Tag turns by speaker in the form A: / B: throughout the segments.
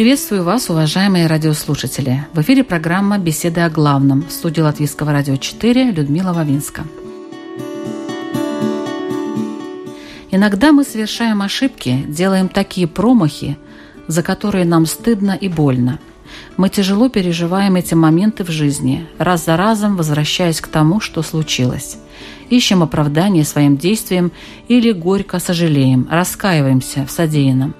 A: Приветствую вас, уважаемые радиослушатели. В эфире программа «Беседы о главном» в студии Латвийского радио 4 Людмила Вавинска. Иногда мы совершаем ошибки, делаем такие промахи, за которые нам стыдно и больно. Мы тяжело переживаем эти моменты в жизни, раз за разом возвращаясь к тому, что случилось. Ищем оправдание своим действиям или горько сожалеем, раскаиваемся в содеянном –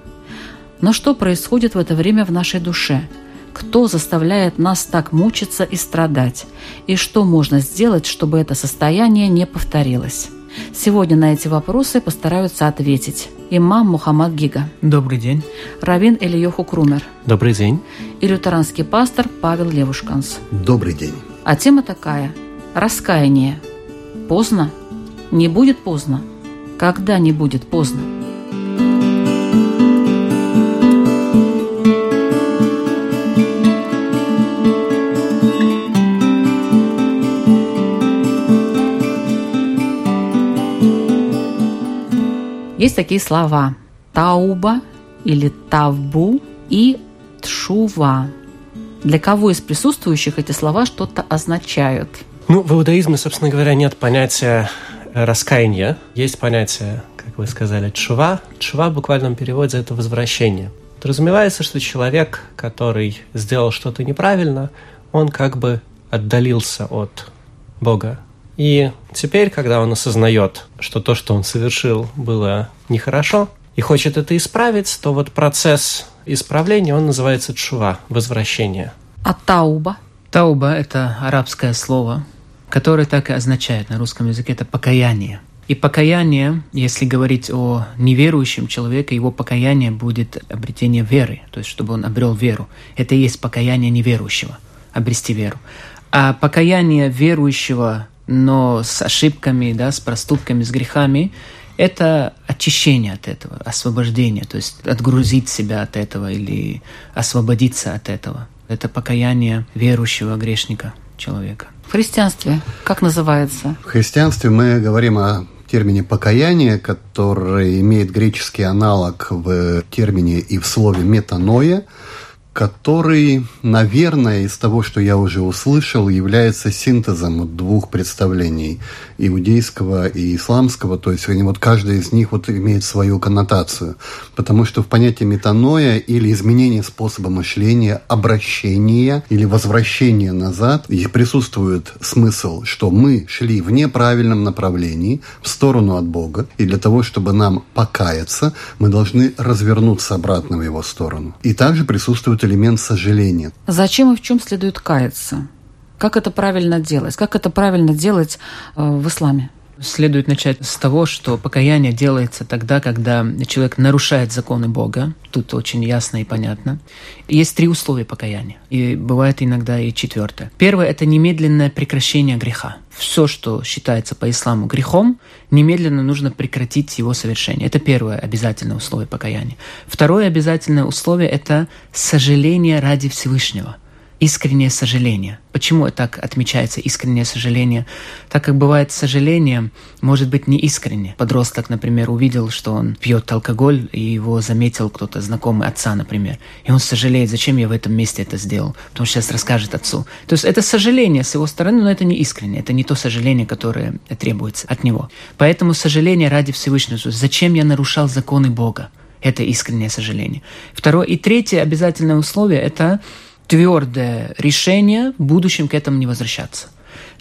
A: но что происходит в это время в нашей душе? Кто заставляет нас так мучиться и страдать? И что можно сделать, чтобы это состояние не повторилось? Сегодня на эти вопросы постараются ответить имам Мухаммад Гига.
B: Добрый день.
A: Равин Ильёху Крумер.
B: Добрый день.
A: И лютеранский пастор Павел Левушканс.
C: Добрый день.
A: А тема такая – раскаяние. Поздно? Не будет поздно. Когда не будет поздно? Такие слова «тауба» или «тавбу» и «тшува». Для кого из присутствующих эти слова что-то означают?
B: Ну, в иудаизме, собственно говоря, нет понятия раскаяния. Есть понятие, как вы сказали, чува. Чува в буквальном переводе – это возвращение. Подразумевается, что человек, который сделал что-то неправильно, он как бы отдалился от Бога, и теперь, когда он осознает, что то, что он совершил, было нехорошо, и хочет это исправить, то вот процесс исправления, он называется чува, возвращение.
A: А тауба?
D: Тауба – это арабское слово, которое так и означает на русском языке – это покаяние. И покаяние, если говорить о неверующем человеке, его покаяние будет обретение веры, то есть чтобы он обрел веру. Это и есть покаяние неверующего, обрести веру. А покаяние верующего но с ошибками, да, с проступками, с грехами, это очищение от этого, освобождение, то есть отгрузить себя от этого или освободиться от этого. Это покаяние верующего грешника человека.
A: В христианстве как называется?
C: В христианстве мы говорим о термине покаяние, который имеет греческий аналог в термине и в слове метаноя, который, наверное, из того, что я уже услышал, является синтезом двух представлений иудейского и исламского, то есть они вот каждый из них вот имеет свою коннотацию, потому что в понятии метаноя или изменение способа мышления, обращения или возвращения назад, и присутствует смысл, что мы шли в неправильном направлении, в сторону от Бога, и для того, чтобы нам покаяться, мы должны развернуться обратно в его сторону. И также присутствует существует элемент сожаления.
A: Зачем и в чем следует каяться? Как это правильно делать? Как это правильно делать э, в исламе?
D: Следует начать с того, что покаяние делается тогда, когда человек нарушает законы Бога. Тут очень ясно и понятно. Есть три условия покаяния. И бывает иногда и четвертое. Первое – это немедленное прекращение греха. Все, что считается по исламу грехом, немедленно нужно прекратить его совершение. Это первое обязательное условие покаяния. Второе обязательное условие – это сожаление ради Всевышнего искреннее сожаление. Почему так отмечается искреннее сожаление? Так как бывает сожаление, может быть не искренне. Подросток, например, увидел, что он пьет алкоголь, и его заметил кто-то знакомый отца, например. И он сожалеет, зачем я в этом месте это сделал, потому что сейчас расскажет отцу. То есть это сожаление с его стороны, но это не искренне, это не то сожаление, которое требуется от него. Поэтому сожаление ради Всевышнего. Зачем я нарушал законы Бога? Это искреннее сожаление. Второе и третье обязательное условие – это твердое решение в будущем к этому не возвращаться.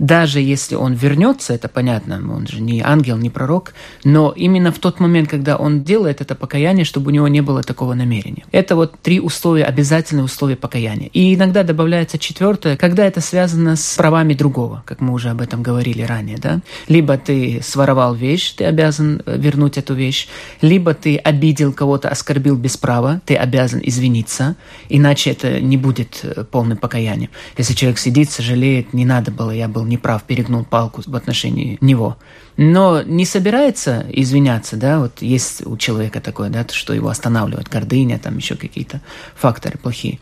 D: Даже если он вернется, это понятно, он же не ангел, не пророк, но именно в тот момент, когда он делает это покаяние, чтобы у него не было такого намерения. Это вот три условия, обязательные условия покаяния. И иногда добавляется четвертое, когда это связано с правами другого, как мы уже об этом говорили ранее, да? Либо ты своровал вещь, ты обязан э, вернуть эту вещь, либо ты обидел кого-то, оскорбил без права, ты обязан извиниться, иначе это не будет э, полным покаянием. Если человек сидит, сожалеет, не надо было, я был неправ, перегнул палку в отношении него но не собирается извиняться, да, вот есть у человека такое, да, что его останавливает гордыня, там еще какие-то факторы плохие,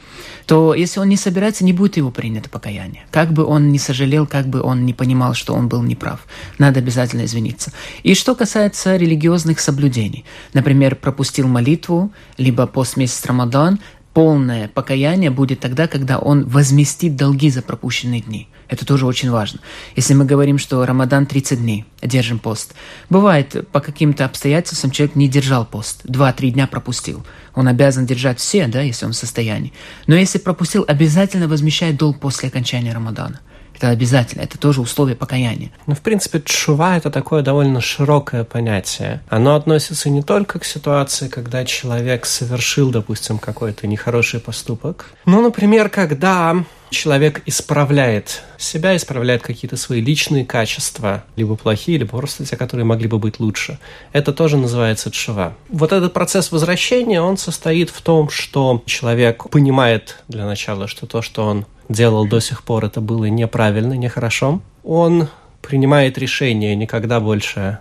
D: то если он не собирается, не будет его принято покаяние. Как бы он не сожалел, как бы он не понимал, что он был неправ, надо обязательно извиниться. И что касается религиозных соблюдений, например, пропустил молитву, либо пост месяц Рамадан, полное покаяние будет тогда, когда он возместит долги за пропущенные дни – это тоже очень важно. Если мы говорим, что Рамадан 30 дней, держим пост. Бывает, по каким-то обстоятельствам человек не держал пост, 2-3 дня пропустил. Он обязан держать все, да, если он в состоянии. Но если пропустил, обязательно возмещает долг после окончания Рамадана. Это обязательно, это тоже условие покаяния.
B: Ну, в принципе, чува – это такое довольно широкое понятие. Оно относится не только к ситуации, когда человек совершил, допустим, какой-то нехороший поступок. Ну, например, когда человек исправляет себя, исправляет какие-то свои личные качества, либо плохие, либо просто те, которые могли бы быть лучше. Это тоже называется чува. Вот этот процесс возвращения, он состоит в том, что человек понимает для начала, что то, что он делал до сих пор, это было неправильно, нехорошо. Он принимает решение никогда больше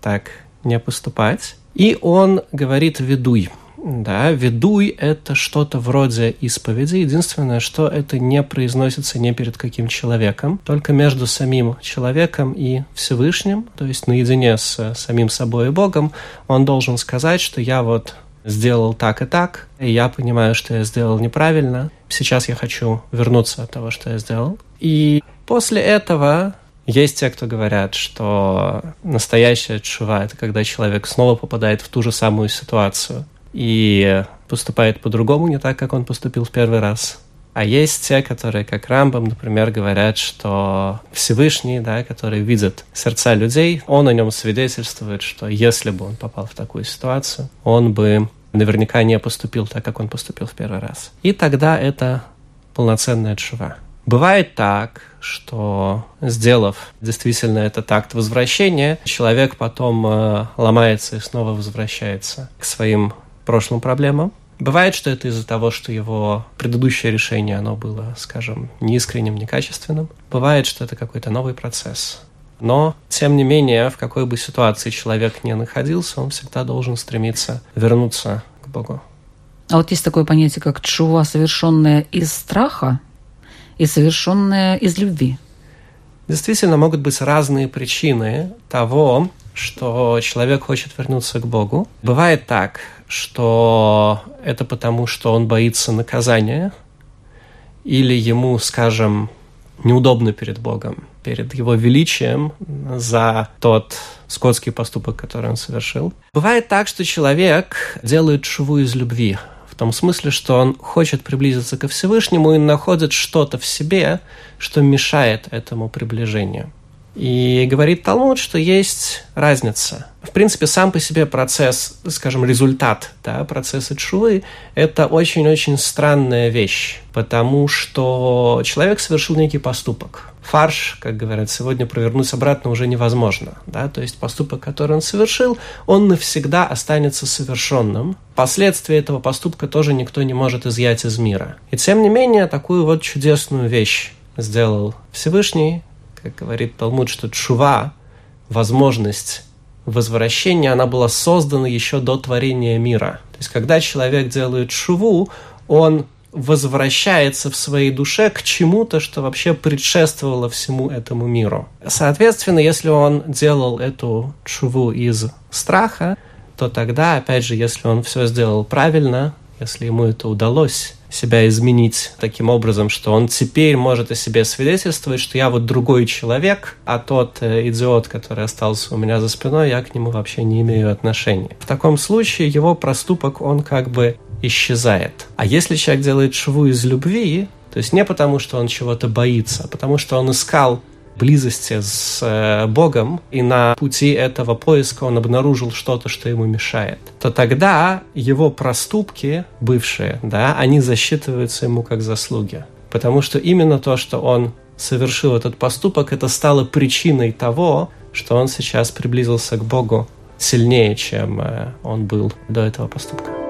B: так не поступать. И он говорит «ведуй». Да, ведуй – это что-то вроде исповеди. Единственное, что это не произносится не перед каким человеком, только между самим человеком и Всевышним, то есть наедине с самим собой и Богом, он должен сказать, что я вот сделал так и так, и я понимаю, что я сделал неправильно. Сейчас я хочу вернуться от того, что я сделал. И после этого есть те, кто говорят, что настоящая чува – это когда человек снова попадает в ту же самую ситуацию и поступает по-другому, не так, как он поступил в первый раз. А есть те, которые, как Рамбам, например, говорят, что Всевышний, да, который видит сердца людей, он о нем свидетельствует, что если бы он попал в такую ситуацию, он бы наверняка не поступил так, как он поступил в первый раз. И тогда это полноценная чува. Бывает так, что сделав действительно этот акт возвращения, человек потом э, ломается и снова возвращается к своим прошлым проблемам. Бывает, что это из-за того, что его предыдущее решение, оно было, скажем, неискренним, некачественным. Бывает, что это какой-то новый процесс. Но, тем не менее, в какой бы ситуации человек не находился, он всегда должен стремиться вернуться к Богу.
A: А вот есть такое понятие, как чува, совершенная из страха и совершенная из любви.
B: Действительно, могут быть разные причины того, что человек хочет вернуться к Богу. Бывает так, что это потому, что он боится наказания, или ему, скажем, неудобно перед Богом, перед Его величием за тот скотский поступок, который он совершил. Бывает так, что человек делает шву из любви, в том смысле, что он хочет приблизиться ко Всевышнему и находит что-то в себе, что мешает этому приближению. И говорит Талмуд, что есть разница. В принципе, сам по себе процесс, скажем, результат да, процесса чувы – это очень-очень странная вещь, потому что человек совершил некий поступок. Фарш, как говорят сегодня, провернуть обратно уже невозможно. Да? То есть поступок, который он совершил, он навсегда останется совершенным. Последствия этого поступка тоже никто не может изъять из мира. И тем не менее, такую вот чудесную вещь сделал Всевышний, как говорит Талмуд, что чува, возможность возвращения, она была создана еще до творения мира. То есть, когда человек делает шуву, он возвращается в своей душе к чему-то, что вообще предшествовало всему этому миру. Соответственно, если он делал эту чуву из страха, то тогда, опять же, если он все сделал правильно, если ему это удалось, себя изменить таким образом, что он теперь может о себе свидетельствовать, что я вот другой человек, а тот э, идиот, который остался у меня за спиной, я к нему вообще не имею отношения. В таком случае его проступок, он как бы исчезает. А если человек делает шву из любви, то есть не потому, что он чего-то боится, а потому что он искал близости с э, Богом, и на пути этого поиска он обнаружил что-то, что ему мешает, то тогда его проступки бывшие, да, они засчитываются ему как заслуги. Потому что именно то, что он совершил этот поступок, это стало причиной того, что он сейчас приблизился к Богу сильнее, чем э, он был до этого поступка.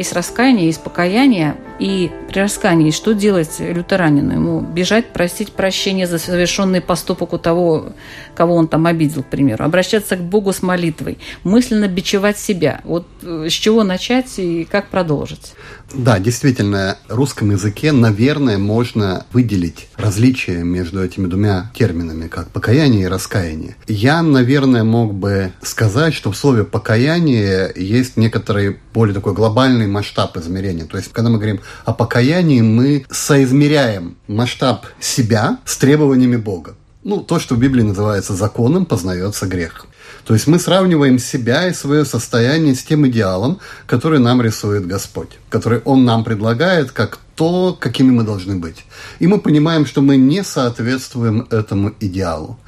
A: Есть раскаяние, есть покаяние. И при раскаянии что делать лютеранину? Ему бежать, просить прощения за совершенный поступок у того, кого он там обидел, к примеру. Обращаться к Богу с молитвой. Мысленно бичевать себя. Вот э, с чего начать и как продолжить?
C: Да, действительно, в русском языке, наверное, можно выделить различия между этими двумя терминами, как покаяние и раскаяние. Я, наверное, мог бы сказать, что в слове покаяние есть некоторый более такой глобальный масштаб измерения. То есть, когда мы говорим о покаянии, мы соизмеряем масштаб себя с требованиями Бога. Ну, то, что в Библии называется законом, познается грех. То есть мы сравниваем себя и свое состояние с тем идеалом, который нам рисует Господь, который Он нам предлагает как то, какими мы должны быть. И мы понимаем, что мы не соответствуем этому идеалу.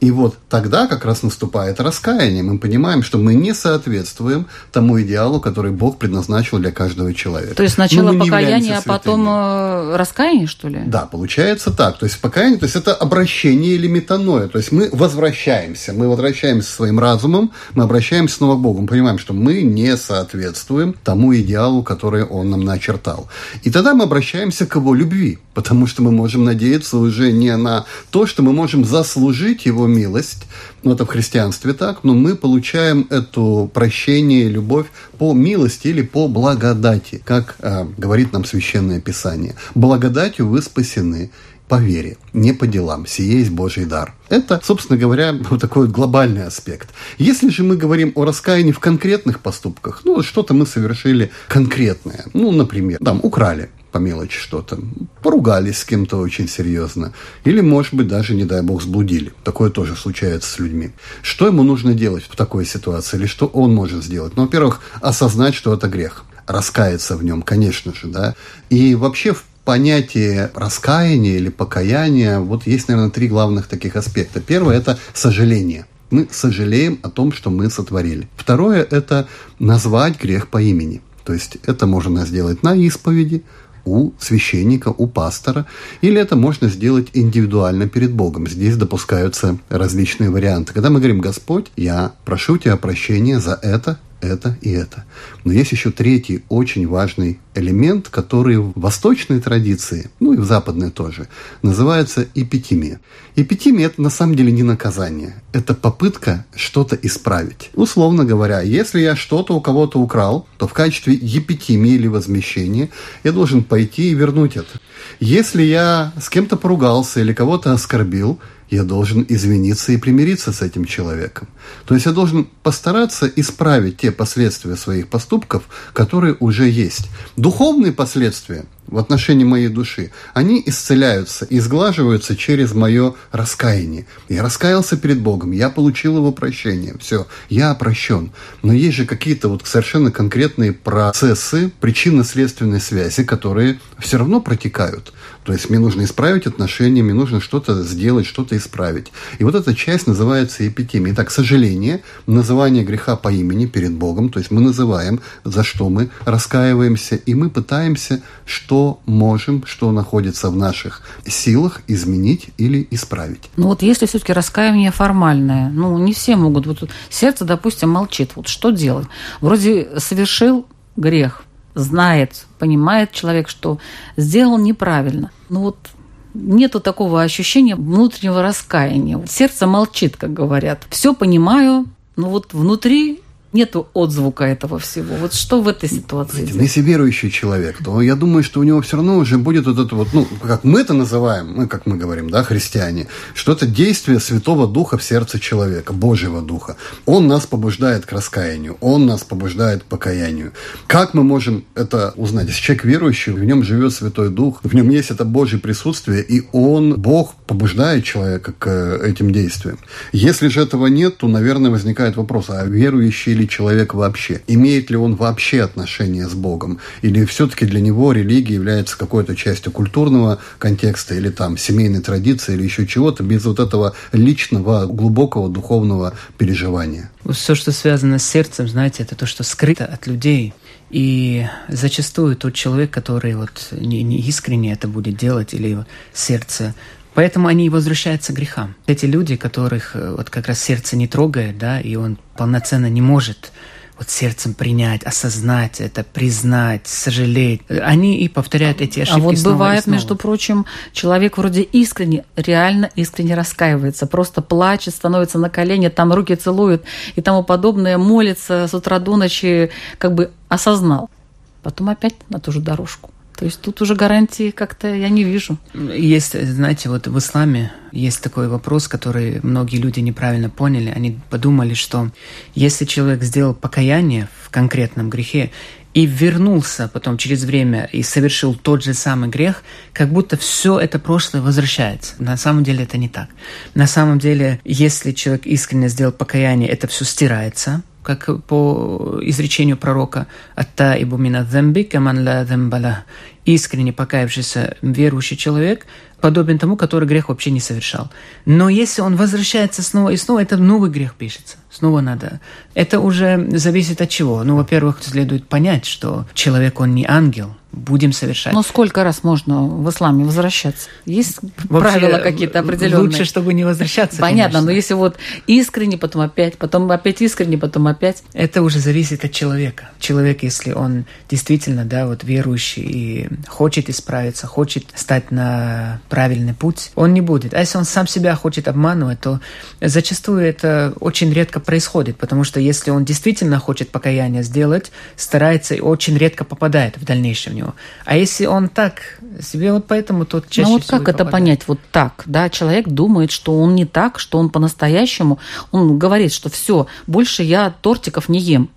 C: И вот тогда как раз наступает раскаяние. Мы понимаем, что мы не соответствуем тому идеалу, который Бог предназначил для каждого человека.
A: То есть сначала покаяние, а потом э, раскаяние, что ли?
C: Да, получается так. То есть покаяние, то есть это обращение или метаноя. То есть мы возвращаемся, мы возвращаемся своим разумом, мы обращаемся снова к Богу. Мы понимаем, что мы не соответствуем тому идеалу, который Он нам начертал. И тогда мы обращаемся к Его любви, потому что мы можем надеяться уже не на то, что мы можем заслужить Его милость, ну это в христианстве так, но мы получаем это прощение, любовь по милости или по благодати, как э, говорит нам Священное Писание. Благодатью вы спасены по вере, не по делам. Сие есть Божий дар. Это, собственно говоря, вот такой глобальный аспект. Если же мы говорим о раскаянии в конкретных поступках, ну, что-то мы совершили конкретное, ну, например, там, украли, по мелочи что-то, поругались с кем-то очень серьезно, или, может быть, даже, не дай бог, сблудили. Такое тоже случается с людьми. Что ему нужно делать в такой ситуации, или что он может сделать? Ну, во-первых, осознать, что это грех, раскаяться в нем, конечно же, да, и вообще в понятие раскаяния или покаяния, вот есть, наверное, три главных таких аспекта. Первое – это сожаление. Мы сожалеем о том, что мы сотворили. Второе – это назвать грех по имени. То есть это можно сделать на исповеди, у священника, у пастора, или это можно сделать индивидуально перед Богом. Здесь допускаются различные варианты. Когда мы говорим «Господь, я прошу тебя прощения за это, это и это. Но есть еще третий очень важный элемент, который в восточной традиции, ну и в западной тоже, называется эпитимия. Эпитимия – это на самом деле не наказание, это попытка что-то исправить. Условно говоря, если я что-то у кого-то украл, то в качестве епитимии или возмещения я должен пойти и вернуть это. Если я с кем-то поругался или кого-то оскорбил, я должен извиниться и примириться с этим человеком. То есть я должен постараться исправить те последствия своих поступков, которые уже есть. Духовные последствия в отношении моей души, они исцеляются и сглаживаются через мое раскаяние. Я раскаялся перед Богом, я получил его прощение, все, я прощен. Но есть же какие-то вот совершенно конкретные процессы, причинно-следственной связи, которые все равно протекают. То есть мне нужно исправить отношения, мне нужно что-то сделать, что-то исправить. И вот эта часть называется эпитемией. Итак, сожаление, называние греха по имени перед Богом, то есть мы называем, за что мы раскаиваемся, и мы пытаемся, что можем, что находится в наших силах изменить или исправить.
A: Ну вот если все-таки раскаяние формальное, ну не все могут, вот сердце, допустим, молчит, вот что делать? Вроде совершил грех, знает, понимает человек, что сделал неправильно. Ну вот нету такого ощущения внутреннего раскаяния. Сердце молчит, как говорят. Все понимаю, но вот внутри нету отзвука этого всего. Вот что в этой ситуации?
C: Знаете, ну, если верующий человек, то я думаю, что у него все равно уже будет вот это вот, ну, как мы это называем, мы, как мы говорим, да, христиане, что это действие Святого Духа в сердце человека, Божьего Духа. Он нас побуждает к раскаянию, он нас побуждает к покаянию. Как мы можем это узнать? Если человек верующий, в нем живет Святой Дух, в нем есть это Божье присутствие, и он, Бог, побуждает человека к э, этим действиям. Если же этого нет, то, наверное, возникает вопрос, а верующий ли человек вообще? Имеет ли он вообще отношение с Богом? Или все-таки для него религия является какой-то частью культурного контекста или там семейной традиции или еще чего-то без вот этого личного, глубокого духовного переживания?
D: Все, что связано с сердцем, знаете, это то, что скрыто от людей. И зачастую тот человек, который вот не, не искренне это будет делать, или сердце Поэтому они и возвращаются к грехам. Эти люди, которых э, вот как раз сердце не трогает, да, и он полноценно не может вот сердцем принять, осознать это, признать, сожалеть. Они и повторяют эти ошибки.
A: А вот
D: снова
A: бывает,
D: снова.
A: между прочим, человек вроде искренне, реально искренне раскаивается, просто плачет, становится на колени, там руки целует и тому подобное, молится с утра до ночи, как бы осознал. Потом опять на ту же дорожку. То есть тут уже гарантии как-то я не вижу.
D: Есть, знаете, вот в исламе есть такой вопрос, который многие люди неправильно поняли. Они подумали, что если человек сделал покаяние в конкретном грехе и вернулся потом через время и совершил тот же самый грех, как будто все это прошлое возвращается. На самом деле это не так. На самом деле, если человек искренне сделал покаяние, это все стирается, как по изречению пророка «Атта ибу мина замби каман ла замбала» искренне покаявшийся верующий человек подобен тому, который грех вообще не совершал. Но если он возвращается снова и снова, это новый грех пишется. Снова надо. Это уже зависит от чего. Ну, во-первых, следует понять, что человек, он не ангел, будем совершать.
A: Но сколько раз можно в исламе возвращаться? Есть Вообще, правила какие-то определенные?
D: Лучше, чтобы не возвращаться.
A: Понятно,
D: конечно.
A: но если вот искренне, потом опять, потом опять искренне, потом опять.
D: Это уже зависит от человека. Человек, если он действительно, да, вот верующий и хочет исправиться, хочет стать на правильный путь, он не будет. А если он сам себя хочет обманывать, то зачастую это очень редко происходит, потому что если он действительно хочет покаяние сделать, старается и очень редко попадает в дальнейшем него. А если он так себе вот поэтому тот чаще
A: Ну вот как это
D: попадает.
A: понять? Вот так, да, человек думает, что он не так, что он по-настоящему, он говорит, что все, больше я тортиков не ем.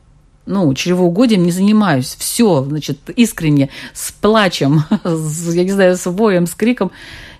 A: Ну, чревоугодием не занимаюсь. Все, значит, искренне, с плачем, с, я не знаю, с воем, с криком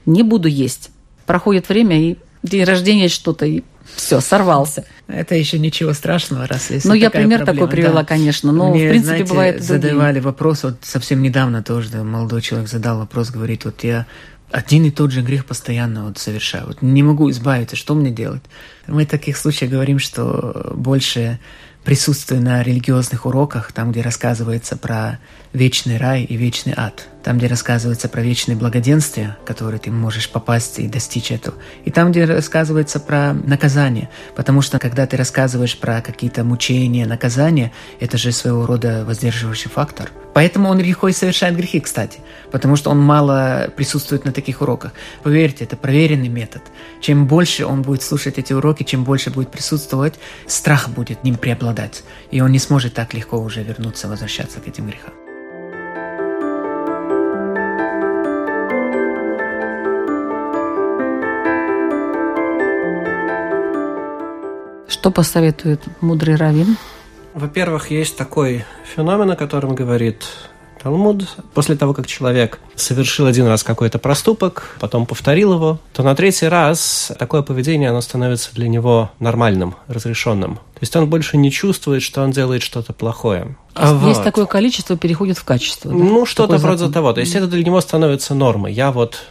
A: не буду есть. Проходит время, и день рождения что-то, и все, сорвался.
D: Это еще ничего страшного, раз если
A: Ну, я пример
D: проблема,
A: такой привела,
D: да.
A: конечно, но,
D: Мне,
A: в принципе,
D: знаете,
A: бывает и
D: задавали вопрос, вот совсем недавно тоже молодой человек задал вопрос, говорит, вот я один и тот же грех постоянно вот совершаю, вот не могу избавиться, что мне делать? Мы в таких случаях говорим, что больше присутствуя на религиозных уроках, там, где рассказывается про вечный рай и вечный ад, там, где рассказывается про вечное благоденствие, которое ты можешь попасть и достичь этого, и там, где рассказывается про наказание, потому что когда ты рассказываешь про какие-то мучения, наказания, это же своего рода воздерживающий фактор. Поэтому он легко и совершает грехи, кстати, потому что он мало присутствует на таких уроках. Поверьте, это проверенный метод. Чем больше он будет слушать эти уроки, чем больше будет присутствовать, страх будет ним преобладать, и он не сможет так легко уже вернуться, возвращаться к этим грехам.
A: Что посоветует мудрый раввин?
B: Во-первых, есть такой феномен, о котором говорит Талмуд. После того, как человек совершил один раз какой-то проступок, потом повторил его, то на третий раз такое поведение оно становится для него нормальным, разрешенным. То есть он больше не чувствует, что он делает что-то плохое.
A: Есть,
B: Вот.
A: есть такое количество, переходит в качество. да?
B: Ну, что-то вроде того. То есть это для него становится нормой. Я вот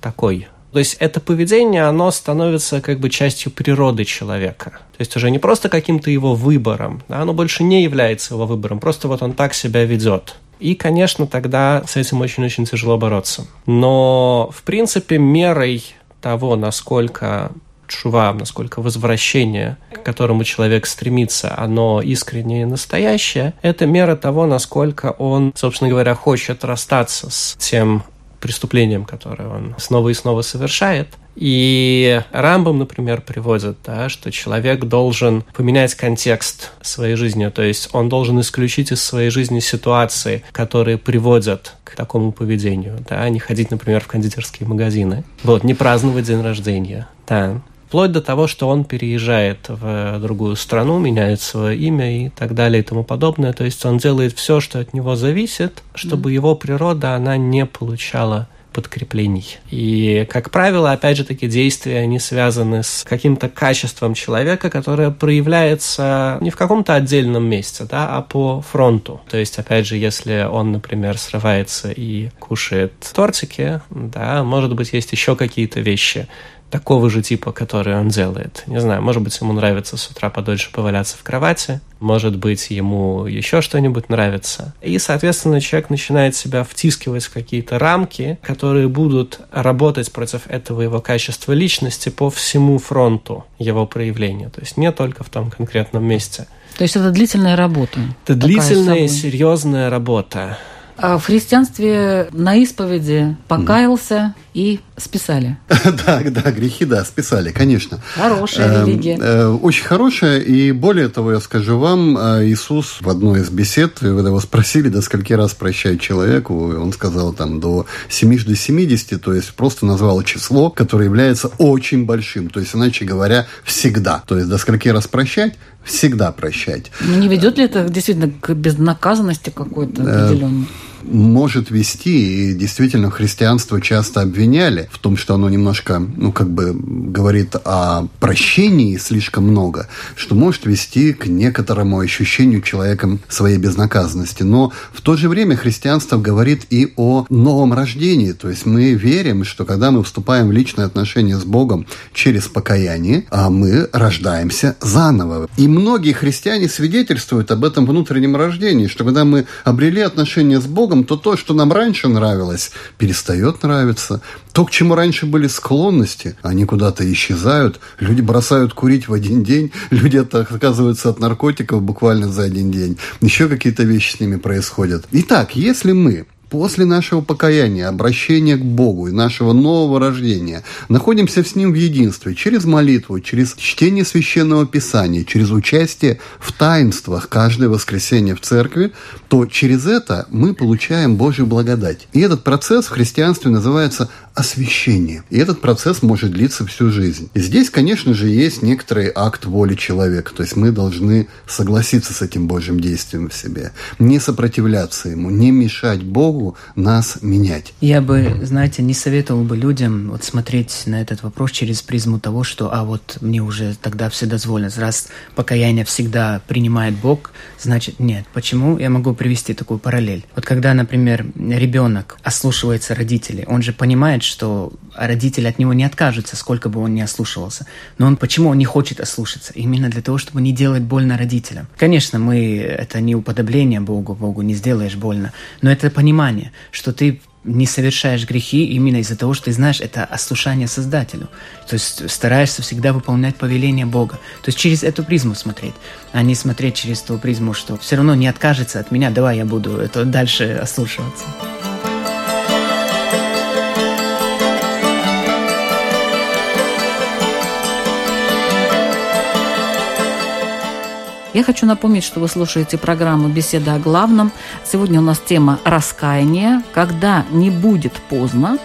B: такой. То есть это поведение, оно становится как бы частью природы человека. То есть уже не просто каким-то его выбором, да, оно больше не является его выбором, просто вот он так себя ведет. И, конечно, тогда с этим очень-очень тяжело бороться. Но, в принципе, мерой того, насколько чува, насколько возвращение, к которому человек стремится, оно искреннее и настоящее, это мера того, насколько он, собственно говоря, хочет расстаться с тем преступлением, которое он снова и снова совершает, И Рамбом, например, приводит, да, что человек должен поменять контекст своей жизни, то есть он должен исключить из своей жизни ситуации, которые приводят к такому поведению, да, не ходить, например, в кондитерские магазины, вот, не праздновать день рождения, да, вплоть до того, что он переезжает в другую страну, меняет свое имя и так далее и тому подобное. То есть он делает все, что от него зависит, чтобы mm. его природа, она не получала подкреплений. И, как правило, опять же, такие действия, они связаны с каким-то качеством человека, которое проявляется не в каком-то отдельном месте, да, а по фронту. То есть, опять же, если он, например, срывается и кушает тортики, да, может быть, есть еще какие-то вещи, такого же типа, который он делает. Не знаю, может быть, ему нравится с утра подольше поваляться в кровати, может быть, ему еще что-нибудь нравится. И, соответственно, человек начинает себя втискивать в какие-то рамки, которые будут работать против этого его качества личности по всему фронту его проявления. То есть не только в том конкретном месте.
A: То есть это длительная работа?
B: Это длительная, серьезная работа.
A: А в христианстве на исповеди покаялся и списали.
C: Да, да, грехи, да, списали, конечно.
A: Хорошая эм, религия. Э,
C: очень хорошая, и более того, я скажу вам, э, Иисус в одной из бесед, когда его спросили, до скольки раз прощать человеку, он сказал там до 70 до 70, то есть просто назвал число, которое является очень большим, то есть, иначе говоря, всегда. То есть, до скольки раз прощать, всегда прощать.
A: Но не ведет ли это действительно к безнаказанности какой-то э, определенной?
C: Может вести, и действительно христианство часто обвиняли в том, что оно немножко, ну, как бы говорит о прощении слишком много, что может вести к некоторому ощущению человеком своей безнаказанности. Но в то же время христианство говорит и о новом рождении, то есть мы верим, что когда мы вступаем в личные отношения с Богом через покаяние, а мы рождаемся заново. И многие христиане свидетельствуют об этом внутреннем рождении, что когда мы обрели отношения с Богом, Богом, то то, что нам раньше нравилось, перестает нравиться. То, к чему раньше были склонности, они куда-то исчезают. Люди бросают курить в один день, люди отказываются от наркотиков буквально за один день. Еще какие-то вещи с ними происходят. Итак, если мы после нашего покаяния, обращения к Богу и нашего нового рождения находимся с Ним в единстве через молитву, через чтение священного писания, через участие в таинствах каждое воскресенье в церкви, то через это мы получаем Божью благодать. И этот процесс в христианстве называется освящение. И этот процесс может длиться всю жизнь. И здесь, конечно же, есть некоторый акт воли человека. То есть мы должны согласиться с этим Божьим действием в себе. Не сопротивляться ему, не мешать Богу нас менять.
D: Я бы, знаете, не советовал бы людям вот смотреть на этот вопрос через призму того, что а вот мне уже тогда все дозволено. Раз покаяние всегда принимает Бог, значит нет. Почему? Я могу привести такую параллель. Вот когда, например, ребенок ослушивается родителей, он же понимает, что родители от него не откажутся, сколько бы он ни ослушивался. Но он почему он не хочет ослушаться? Именно для того, чтобы не делать больно родителям. Конечно, мы это не уподобление Богу, Богу не сделаешь больно, но это понимание, что ты не совершаешь грехи именно из-за того, что ты знаешь, это ослушание Создателю. То есть стараешься всегда выполнять повеление Бога. То есть через эту призму смотреть, а не смотреть через ту призму, что все равно не откажется от меня, давай я буду это дальше ослушиваться.
A: Я хочу напомнить, что вы слушаете программу «Беседа о главном». Сегодня у нас тема «Раскаяние. Когда не будет поздно».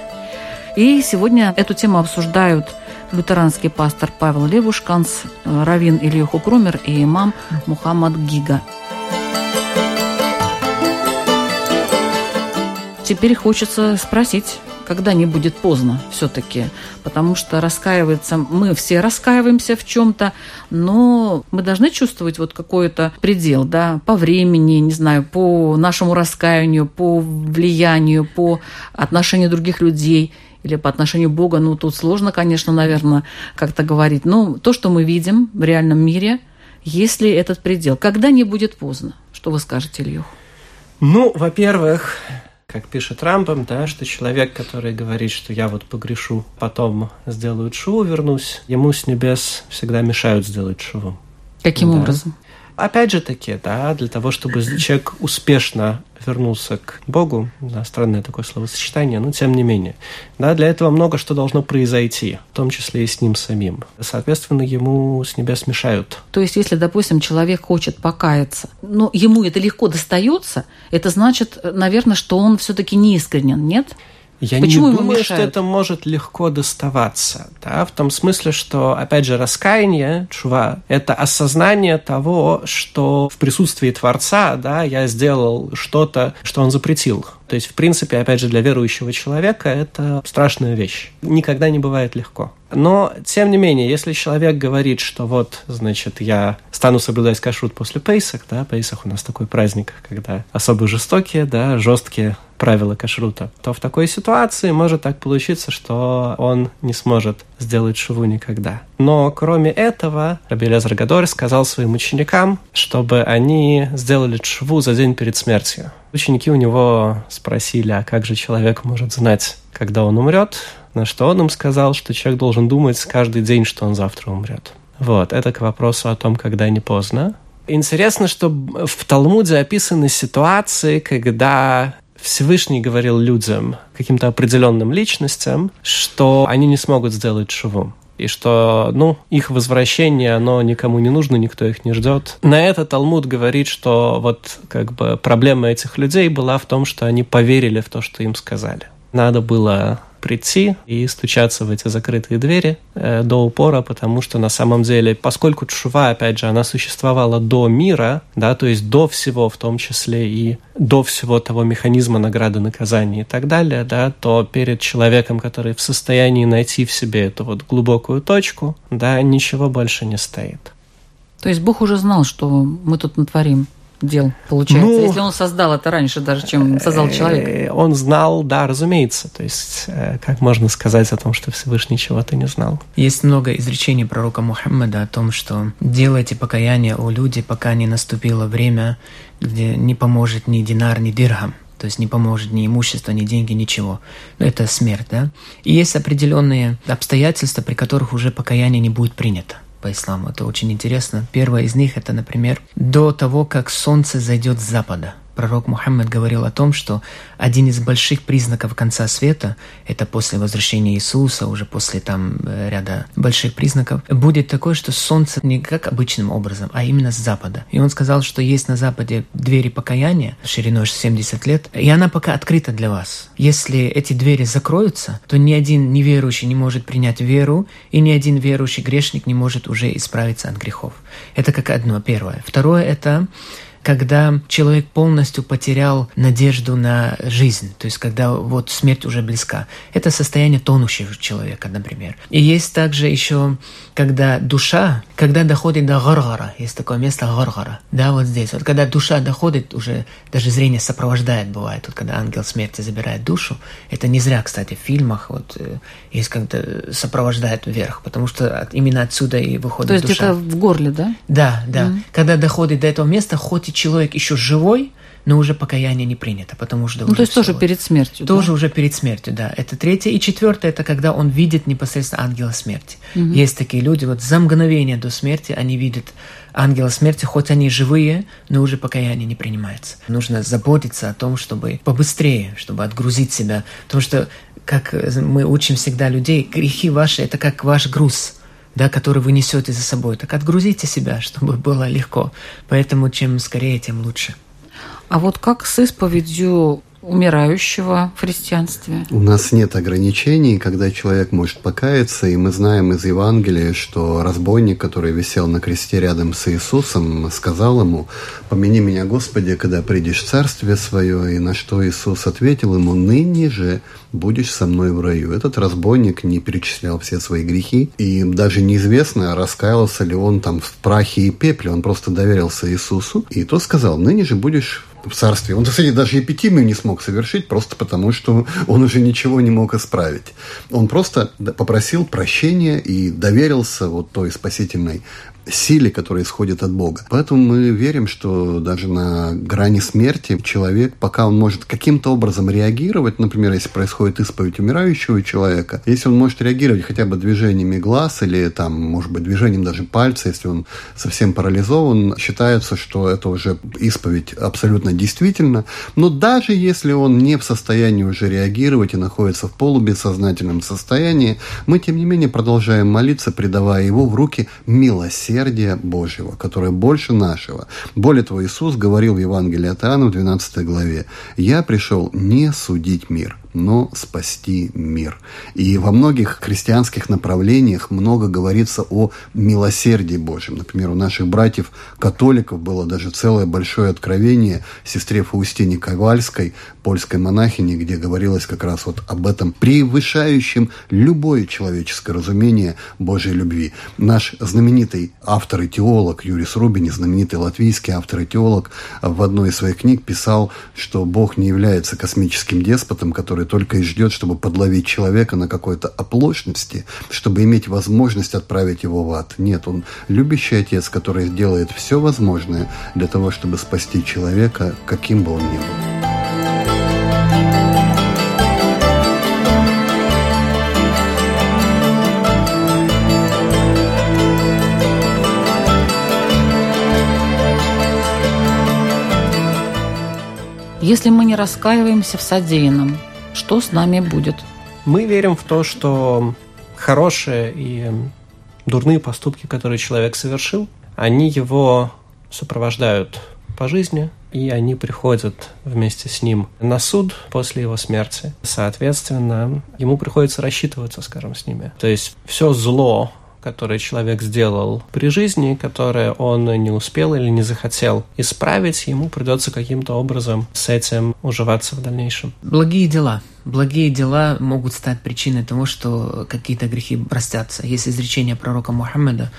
A: И сегодня эту тему обсуждают лютеранский пастор Павел Левушканс, раввин Ильюху Крумер и имам Мухаммад Гига. Теперь хочется спросить, когда не будет поздно все-таки, потому что раскаиваться, мы все раскаиваемся в чем-то, но мы должны чувствовать вот какой-то предел, да, по времени, не знаю, по нашему раскаянию, по влиянию, по отношению других людей или по отношению Бога, ну, тут сложно, конечно, наверное, как-то говорить. Но то, что мы видим в реальном мире, есть ли этот предел? Когда не будет поздно? Что вы скажете, Ильюх?
B: Ну, во-первых, как пишет Рамбам, да, что человек, который говорит, что я вот погрешу, потом сделаю шуву, вернусь, ему с небес всегда мешают сделать шуву.
A: Каким да. образом?
B: Опять же таки, да, для того, чтобы человек успешно вернулся к Богу, да, странное такое словосочетание, но тем не менее, да, для этого много что должно произойти, в том числе и с ним самим. Соответственно, ему с небес мешают.
A: То есть, если, допустим, человек хочет покаяться, но ему это легко достается, это значит, наверное, что он все-таки не искренен, нет?
B: Я Почему не думаю, что это может легко доставаться. Да? В том смысле, что, опять же, раскаяние, чува, это осознание того, что в присутствии Творца да, я сделал что-то, что он запретил. То есть, в принципе, опять же, для верующего человека это страшная вещь. Никогда не бывает легко. Но, тем не менее, если человек говорит, что вот, значит, я стану соблюдать кашрут после Пейсах, да, Пейсах у нас такой праздник, когда особо жестокие, да, жесткие правила кашрута, то в такой ситуации может так получиться, что он не сможет сделать шуву никогда. Но кроме этого, Раби Лезар Гадор сказал своим ученикам, чтобы они сделали шву за день перед смертью. Ученики у него спросили, а как же человек может знать, когда он умрет? На что он им сказал, что человек должен думать каждый день, что он завтра умрет. Вот, это к вопросу о том, когда не поздно. Интересно, что в Талмуде описаны ситуации, когда Всевышний говорил людям, каким-то определенным личностям, что они не смогут сделать шуву и что, ну, их возвращение, оно никому не нужно, никто их не ждет. На это Талмуд говорит, что вот как бы проблема этих людей была в том, что они поверили в то, что им сказали. Надо было прийти и стучаться в эти закрытые двери э, до упора, потому что на самом деле, поскольку Чува, опять же, она существовала до мира, да, то есть до всего, в том числе и до всего того механизма награды, наказания и так далее, да, то перед человеком, который в состоянии найти в себе эту вот глубокую точку, да, ничего больше не стоит.
A: То есть Бог уже знал, что мы тут натворим дел, получается, ну, если он создал это раньше даже, чем создал человек? Э,
B: он знал, да, разумеется. То есть, э, как можно сказать о том, что Всевышний чего-то не знал?
D: Есть много изречений пророка Мухаммада о том, что делайте покаяние у людей, пока не наступило время, где не поможет ни динар, ни дирхам. То есть не поможет ни имущество, ни деньги, ничего. Это смерть, да? И есть определенные обстоятельства, при которых уже покаяние не будет принято по исламу. Это очень интересно. Первое из них это, например, до того, как солнце зайдет с запада – пророк Мухаммед говорил о том, что один из больших признаков конца света, это после возвращения Иисуса, уже после там э, ряда больших признаков, будет такое, что солнце не как обычным образом, а именно с запада. И он сказал, что есть на западе двери покаяния шириной 70 лет, и она пока открыта для вас. Если эти двери закроются, то ни один неверующий не может принять веру, и ни один верующий грешник не может уже исправиться от грехов. Это как одно первое. Второе – это когда человек полностью потерял надежду на жизнь, то есть когда вот смерть уже близка. Это состояние тонущего человека, например. И есть также еще, когда душа, когда доходит до гаргара, есть такое место гаргара, да, вот здесь. Вот когда душа доходит, уже даже зрение сопровождает, бывает, вот когда ангел смерти забирает душу, это не зря, кстати, в фильмах вот э, есть как-то сопровождает вверх, потому что именно отсюда и выходит душа.
A: То есть душа. это в горле, да?
D: Да, да. Mm-hmm. Когда доходит до этого места, хоть и человек еще живой, но уже покаяние не принято, потому что...
A: Ну, то есть тоже вот. перед смертью,
D: Тоже да? уже перед смертью, да. Это третье. И четвертое, это когда он видит непосредственно ангела смерти. Угу. Есть такие люди, вот за мгновение до смерти они видят ангела смерти, хоть они живые, но уже покаяние не принимается. Нужно заботиться о том, чтобы побыстрее, чтобы отгрузить себя. Потому что, как мы учим всегда людей, грехи ваши – это как ваш груз – да, который вы несете за собой. Так отгрузите себя, чтобы было легко. Поэтому чем скорее, тем лучше.
A: А вот как с исповедью умирающего в христианстве?
C: У нас нет ограничений, когда человек может покаяться, и мы знаем из Евангелия, что разбойник, который висел на кресте рядом с Иисусом, сказал ему, «Помяни меня, Господи, когда придешь в Царствие Свое», и на что Иисус ответил ему, «Ныне же будешь со мной в раю». Этот разбойник не перечислял все свои грехи, и даже неизвестно, раскаялся ли он там в прахе и пепле, он просто доверился Иисусу, и то сказал, «Ныне же будешь в царстве. Он, кстати, даже эпитимию не смог совершить, просто потому, что он уже ничего не мог исправить. Он просто попросил прощения и доверился вот той спасительной силе, которая исходит от Бога. Поэтому мы верим, что даже на грани смерти человек, пока он может каким-то образом реагировать, например, если происходит исповедь умирающего человека, если он может реагировать хотя бы движениями глаз или там, может быть, движением даже пальца, если он совсем парализован, считается, что это уже исповедь абсолютно действительно. Но даже если он не в состоянии уже реагировать и находится в полубессознательном состоянии, мы, тем не менее, продолжаем молиться, предавая его в руки милосердия Божьего, которое больше нашего. Более того, Иисус говорил в Евангелии от Иоанна в 12 главе, «Я пришел не судить мир, но спасти мир. И во многих христианских направлениях много говорится о милосердии Божьем. Например, у наших братьев-католиков было даже целое большое откровение сестре Фаустине Ковальской, польской монахине, где говорилось как раз вот об этом превышающем любое человеческое разумение Божьей любви. Наш знаменитый автор и теолог Юрис Рубини, знаменитый латвийский автор и теолог, в одной из своих книг писал, что Бог не является космическим деспотом, который который только и ждет, чтобы подловить человека на какой-то оплошности, чтобы иметь возможность отправить его в ад. Нет, он любящий отец, который сделает все возможное для того, чтобы спасти человека, каким бы он ни был.
A: Если мы не раскаиваемся в содеянном, что с нами будет.
B: Мы верим в то, что хорошие и дурные поступки, которые человек совершил, они его сопровождают по жизни, и они приходят вместе с ним на суд после его смерти. Соответственно, ему приходится рассчитываться, скажем, с ними. То есть все зло, которое человек сделал при жизни, которое он не успел или не захотел исправить, ему придется каким-то образом с этим уживаться в дальнейшем.
D: Благие дела. Благие дела могут стать причиной того, что какие-то грехи простятся. Есть изречение пророка Мухаммеда,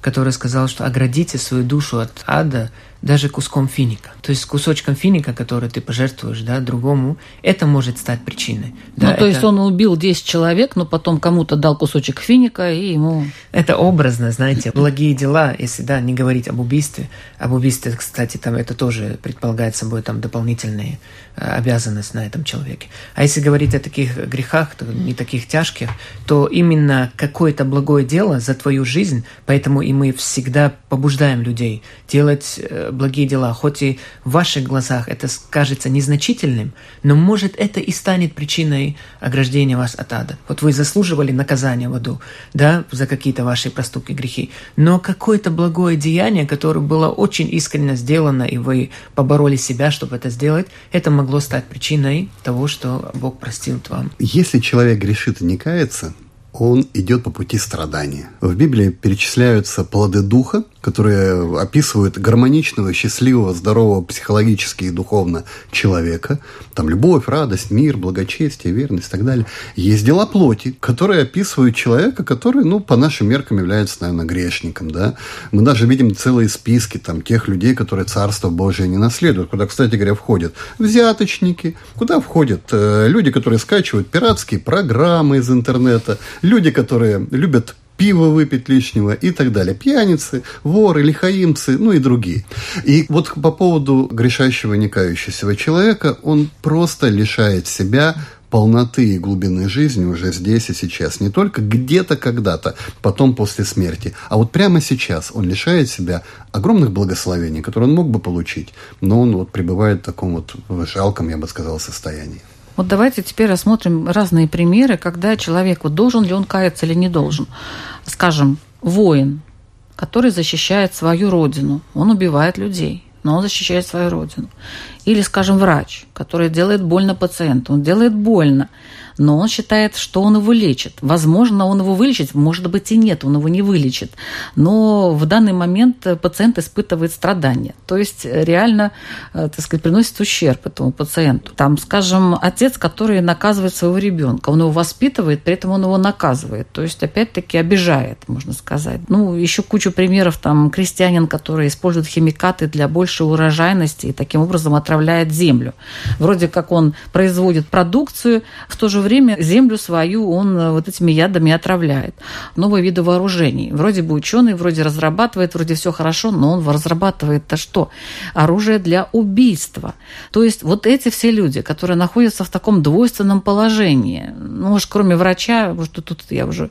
D: который сказал, что оградите свою душу от ада даже куском финика. То есть кусочком финика, который ты пожертвуешь да, другому, это может стать причиной.
A: Да,
D: ну,
A: то это... есть он убил 10 человек, но потом кому-то дал кусочек финика, и ему...
D: Это образно, знаете, благие дела, если да, не говорить об убийстве. Об убийстве, кстати, там это тоже предполагает собой там дополнительные э, обязанности на этом человеке. А если говорить о таких грехах, то не таких тяжких, то именно какое-то благое дело за твою жизнь, поэтому и мы всегда побуждаем людей делать э, благие дела, хоть и в ваших глазах это кажется незначительным, но может это и станет причиной ограждения вас от ада. Вот вы заслуживали наказания в аду, да, за какие-то ваши проступки, грехи, но какое-то благое деяние, которое было очень искренне сделано, и вы побороли себя, чтобы это сделать, это могло стать причиной того, что Бог простил вам.
C: Если человек грешит и не кается, он идет по пути страдания. В Библии перечисляются плоды духа, которые описывают гармоничного, счастливого, здорового психологически и духовно человека. Там любовь, радость, мир, благочестие, верность и так далее. Есть дела плоти, которые описывают человека, который, ну, по нашим меркам является, наверное, грешником, да. Мы даже видим целые списки там тех людей, которые Царство Божие не наследуют, куда, кстати говоря, входят взяточники, куда входят э, люди, которые скачивают пиратские программы из интернета, люди, которые любят пиво выпить лишнего и так далее. Пьяницы, воры, лихаимцы, ну и другие. И вот по поводу грешащего, не кающегося человека, он просто лишает себя полноты и глубины жизни уже здесь и сейчас. Не только где-то когда-то, потом после смерти, а вот прямо сейчас он лишает себя огромных благословений, которые он мог бы получить, но он вот пребывает в таком вот жалком, я бы сказал, состоянии.
A: Вот давайте теперь рассмотрим разные примеры, когда человек, вот должен ли он каяться или не должен. Скажем, воин, который защищает свою родину, он убивает людей, но он защищает свою родину. Или, скажем, врач, который делает больно пациенту, он делает больно, но он считает, что он его лечит. Возможно, он его вылечит, может быть и нет, он его не вылечит. Но в данный момент пациент испытывает страдания. То есть реально, э, так сказать, приносит ущерб этому пациенту. Там, скажем, отец, который наказывает своего ребенка, он его воспитывает, при этом он его наказывает. То есть, опять-таки, обижает, можно сказать. Ну, еще кучу примеров, там, крестьянин, который использует химикаты для большей урожайности и таким образом отравляет землю. Вроде как он производит продукцию, в то же время время землю свою он э, вот этими ядами отравляет. Новые виды вооружений. Вроде бы ученый, вроде разрабатывает, вроде все хорошо, но он разрабатывает-то что? Оружие для убийства. То есть вот эти все люди, которые находятся в таком двойственном положении, ну, может, кроме врача, может, тут я уже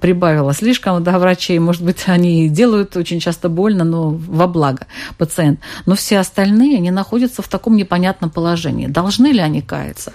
A: прибавила слишком, да, врачей, может быть, они делают очень часто больно, но во благо пациент. Но все остальные, они находятся в таком непонятном положении. Должны ли они каяться?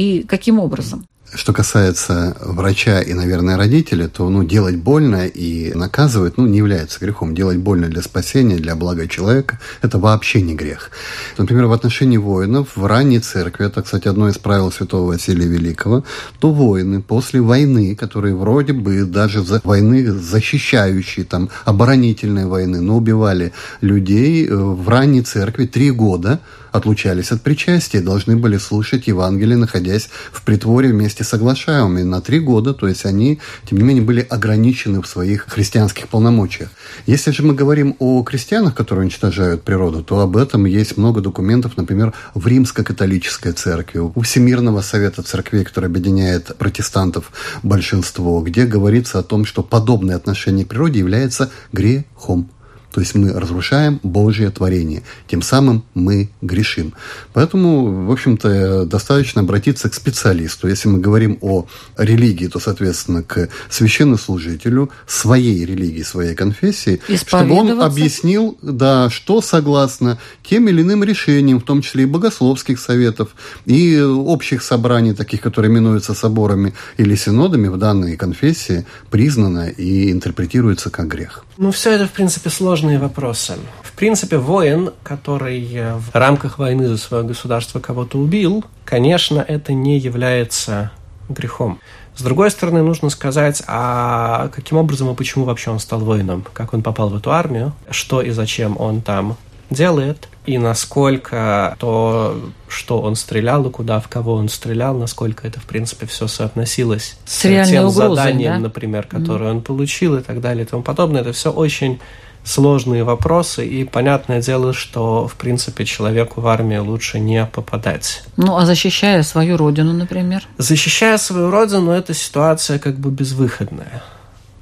A: И каким образом?
C: Что касается врача и, наверное, родителей, то ну, делать больно и наказывать ну, не является грехом. Делать больно для спасения, для блага человека – это вообще не грех. Например, в отношении воинов в ранней церкви, это, кстати, одно из правил святого Василия Великого, то воины после войны, которые вроде бы даже за войны защищающие, там, оборонительные войны, но убивали людей э, в ранней церкви три года – отлучались от причастия, должны были слушать Евангелие, находясь в притворе вместе с оглашаемыми на три года, то есть они, тем не менее, были ограничены в своих христианских полномочиях. Если же мы говорим о крестьянах, которые уничтожают природу, то об этом есть много документов, например, в Римско-католической церкви, у Всемирного совета церквей, который объединяет протестантов большинство, где говорится о том, что подобное отношение к природе является грехом. То есть мы разрушаем Божье творение. Тем самым мы грешим. Поэтому, в общем-то, достаточно обратиться к специалисту. Если мы говорим о религии, то, соответственно, к священнослужителю своей религии, своей конфессии, чтобы он объяснил, да, что согласно тем или иным решениям, в том числе и богословских советов, и общих собраний, таких, которые именуются соборами или синодами в данной конфессии, признано и интерпретируется как грех.
B: Ну, все это, в принципе, сложные вопросы. В принципе, воин, который э, в рамках войны за свое государство кого-то убил, конечно, это не является грехом. С другой стороны, нужно сказать, а каким образом и почему вообще он стал воином, как он попал в эту армию, что и зачем он там делает, и насколько то, что он стрелял и куда, в кого он стрелял, насколько это, в принципе, все соотносилось с, с тем угрозой, заданием, да? например, которое mm-hmm. он получил и так далее и тому подобное. Это все очень сложные вопросы, и понятное дело, что, в принципе, человеку в армию лучше не попадать.
A: Ну, а защищая свою родину, например?
B: Защищая свою родину, эта ситуация как бы безвыходная.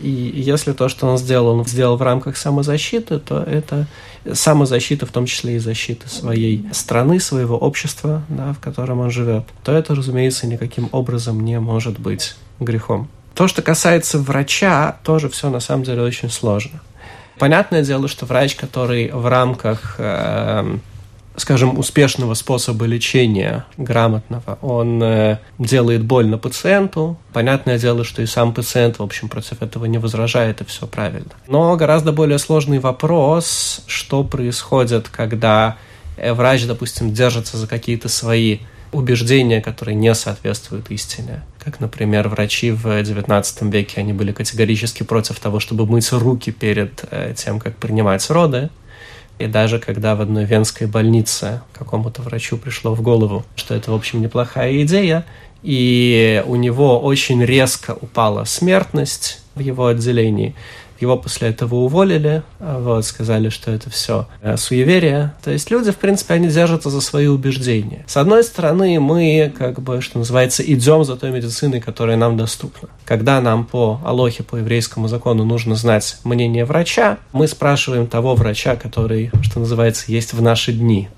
B: И если то, что он сделал, он сделал в рамках самозащиты, то это самозащита, в том числе и защита своей страны, своего общества, да, в котором он живет, то это, разумеется, никаким образом не может быть грехом. То, что касается врача, тоже все на самом деле очень сложно. Понятное дело, что врач, который в рамках э, скажем, успешного способа лечения, грамотного, он э, делает больно пациенту. Понятное дело, что и сам пациент, в общем, против этого не возражает, и все правильно. Но гораздо более сложный вопрос, что происходит, когда э, врач, допустим, держится за какие-то свои убеждения, которые не соответствуют истине. Как, например, врачи в XIX веке, они были категорически против того, чтобы мыть руки перед э, тем, как принимать роды. И даже когда в одной венской больнице какому-то врачу пришло в голову, что это, в общем, неплохая идея, и у него очень резко упала смертность в его отделении, его после этого уволили, вот, сказали, что это все э, суеверие. То есть люди, в принципе, они держатся за свои убеждения. С одной стороны, мы, как бы, что называется, идем за той медициной, которая нам доступна. Когда нам по Алохе, по еврейскому закону нужно знать мнение врача, мы спрашиваем того врача, который, что называется, есть в наши дни.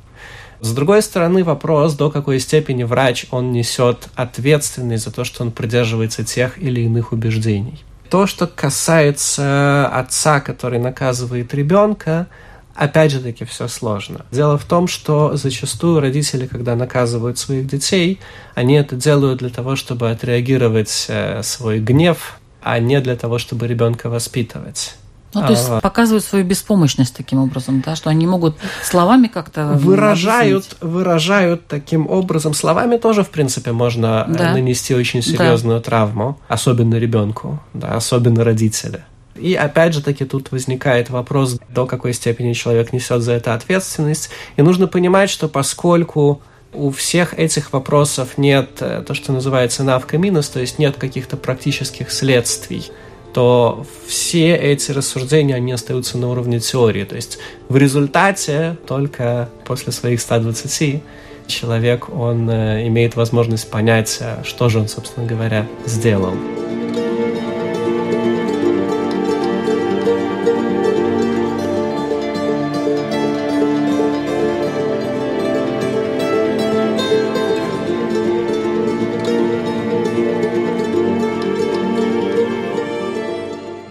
B: С другой стороны, вопрос, до какой степени врач, он несет ответственность за то, что он придерживается тех или иных убеждений. То, что касается отца, который наказывает ребенка, опять же таки все сложно. Дело в том, что зачастую родители, когда наказывают своих детей, они это делают для того, чтобы отреагировать э, свой гнев, а не для того, чтобы ребенка воспитывать.
A: Ну, то есть а, показывают свою беспомощность таким образом, да, что они могут словами как-то
B: выражают, объяснить. выражают таким образом. Словами тоже, в принципе, можно э, да. нанести очень серьезную да. травму, особенно ребенку, да, особенно родителя. И опять же таки тут возникает вопрос, до какой степени человек несет за это ответственность. И нужно понимать, что поскольку у всех этих вопросов нет э, то, что называется навка минус, то есть нет каких-то практических следствий то все эти рассуждения, они остаются на уровне теории. То есть в результате только после своих 120 человек, он э, имеет возможность понять, э, что же он, собственно говоря, сделал.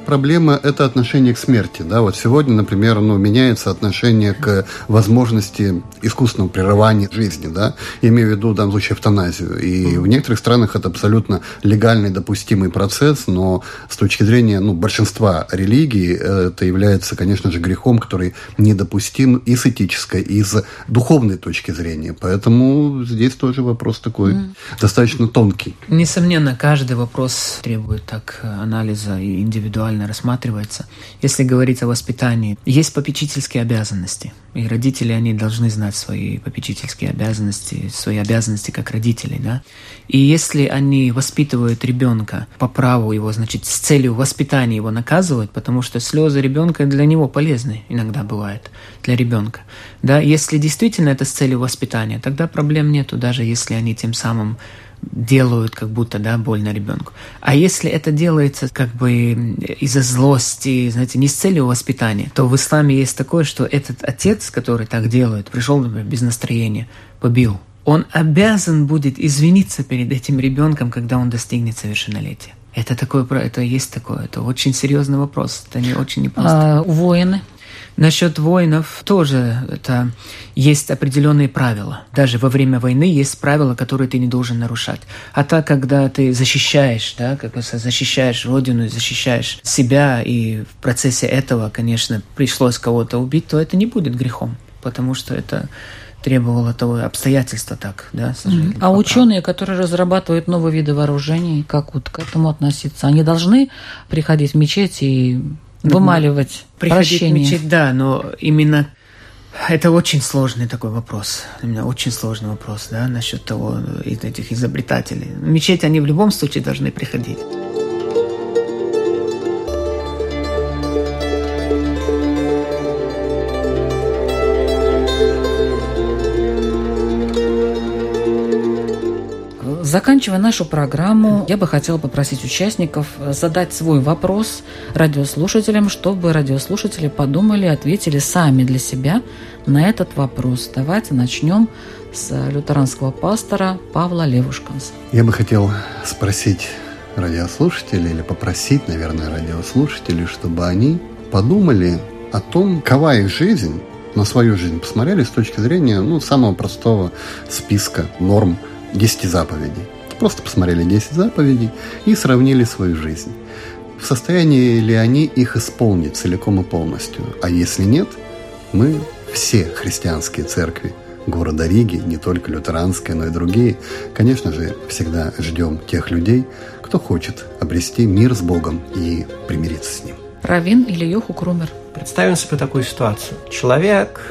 C: Проблема – это отношение к смерти. Да? Вот сегодня, например, ну, меняется отношение к возможности искусственного прерывания жизни. Да? Я имею в виду в данном случае эвтаназию. И в некоторых странах это абсолютно легальный, допустимый процесс, но с точки зрения ну, большинства религий это является, конечно же, грехом, который недопустим и с этической, и с духовной точки зрения. Поэтому здесь тоже вопрос такой mm. достаточно тонкий.
D: Несомненно, каждый вопрос требует так анализа и индивидуального индивидуально рассматривается. Если говорить о воспитании, есть попечительские обязанности. И родители, они должны знать свои попечительские обязанности, свои обязанности как родители, да. И если они воспитывают ребенка по праву его, значит, с целью воспитания его наказывают, потому что слезы ребенка для него полезны, иногда бывает, для ребенка. Да, если действительно это с целью воспитания, тогда проблем нету, даже если они тем самым делают как будто, да, больно ребенку. А если это делается как бы из-за злости, знаете, не с целью воспитания, то в исламе есть такое, что этот отец, который так делает, пришел, например, без настроения, побил, он обязан будет извиниться перед этим ребенком, когда он достигнет совершеннолетия. Это такое, это есть такое, это очень серьезный вопрос, это не очень непросто.
A: А, воины?
D: Насчет воинов тоже это есть определенные правила. Даже во время войны есть правила, которые ты не должен нарушать. А так, когда ты защищаешь, да, как бы защищаешь родину, защищаешь себя, и в процессе этого, конечно, пришлось кого-то убить, то это не будет грехом, потому что это требовало того обстоятельства так, да,
A: сожалению. А ученые, которые разрабатывают новые виды вооружений, как вот к этому относиться? Они должны приходить в мечеть и вымаливать
D: Приходить
A: прощение.
D: мечеть, да, но именно это очень сложный такой вопрос. У меня очень сложный вопрос, да, насчет того, этих изобретателей. Мечеть они в любом случае должны приходить.
A: Заканчивая нашу программу, я бы хотела попросить участников задать свой вопрос радиослушателям, чтобы радиослушатели подумали, ответили сами для себя на этот вопрос. Давайте начнем с лютеранского пастора Павла Левушканса.
C: Я бы хотел спросить радиослушателей или попросить, наверное, радиослушателей, чтобы они подумали о том, какова их жизнь, на свою жизнь посмотрели с точки зрения ну, самого простого списка норм – 10 заповедей. Просто посмотрели 10 заповедей и сравнили свою жизнь. В состоянии ли они их исполнить целиком и полностью? А если нет, мы все христианские церкви города Риги, не только лютеранская, но и другие, конечно же, всегда ждем тех людей, кто хочет обрести мир с Богом и примириться с Ним.
A: Равин или Йоху Крумер?
B: Представим себе такую ситуацию. Человек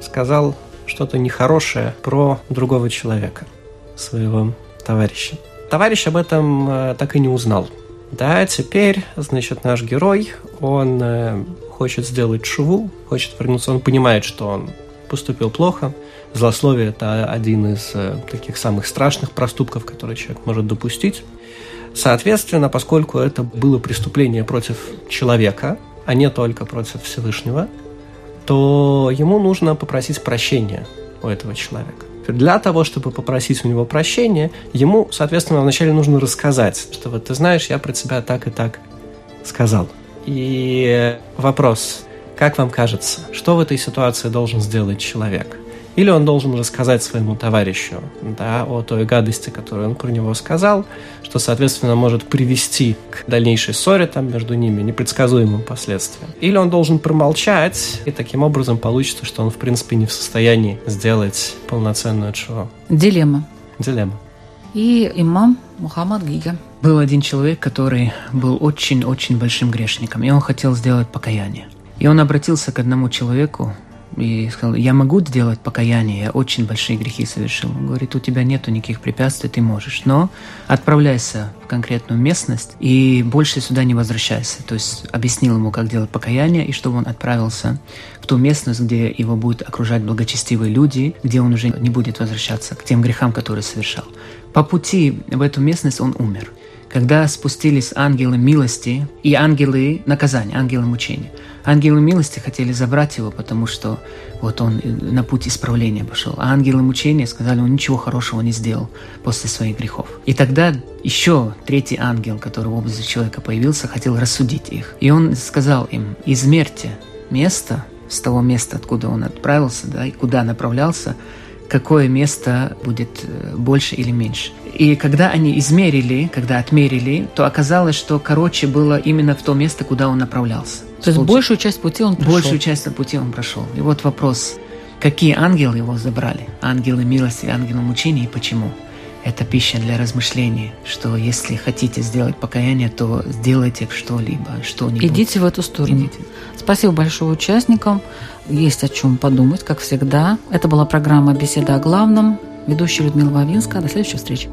B: сказал что-то нехорошее про другого человека – своего товарища. Товарищ об этом э, так и не узнал. Да, теперь, значит, наш герой, он э, хочет сделать шву, хочет вернуться, он понимает, что он поступил плохо. Злословие – это один из э, таких самых страшных проступков, которые человек может допустить. Соответственно, поскольку это было преступление против человека, а не только против Всевышнего, то ему нужно попросить прощения у этого человека. Для того, чтобы попросить у него прощения, ему, соответственно, вначале нужно рассказать, что вот ты знаешь, я про тебя так и так сказал. И вопрос, как вам кажется, что в этой ситуации должен сделать человек? Или он должен рассказать своему товарищу да, о той гадости, которую он про него сказал, что, соответственно, может привести к дальнейшей ссоре там между ними, непредсказуемым последствиям. Или он должен промолчать, и таким образом получится, что он, в принципе, не в состоянии сделать полноценную чего.
A: Дилемма.
B: Дилемма.
A: И имам Мухаммад Гига.
D: Был один человек, который был очень-очень большим грешником, и он хотел сделать покаяние. И он обратился к одному человеку, и сказал, я могу сделать покаяние, я очень большие грехи совершил. Он говорит, у тебя нету никаких препятствий, ты можешь, но отправляйся в конкретную местность и больше сюда не возвращайся. То есть объяснил ему, как делать покаяние, и чтобы он отправился в ту местность, где его будут окружать благочестивые люди, где он уже не будет возвращаться к тем грехам, которые совершал. По пути в эту местность он умер когда спустились ангелы милости и ангелы наказания, ангелы мучения. Ангелы милости хотели забрать его, потому что вот он на путь исправления пошел. А ангелы мучения сказали, он ничего хорошего не сделал после своих грехов. И тогда еще третий ангел, который в образе человека появился, хотел рассудить их. И он сказал им, измерьте место, с того места, откуда он отправился, да, и куда направлялся, какое место будет э, больше или меньше. И когда они измерили, когда отмерили, то оказалось, что короче было именно в то место, куда он направлялся.
A: То есть большую часть пути он прошел?
D: Большую часть пути он прошел. И вот вопрос, какие ангелы его забрали? Ангелы милости, ангелы мучения и почему? Это пища для размышлений, что если хотите сделать покаяние, то сделайте что-либо, что-нибудь.
A: Идите в эту сторону. Идите. Спасибо большое участникам. Есть о чем подумать, как всегда. Это была программа «Беседа о главном». Ведущая Людмила Вавинска. До следующей встречи.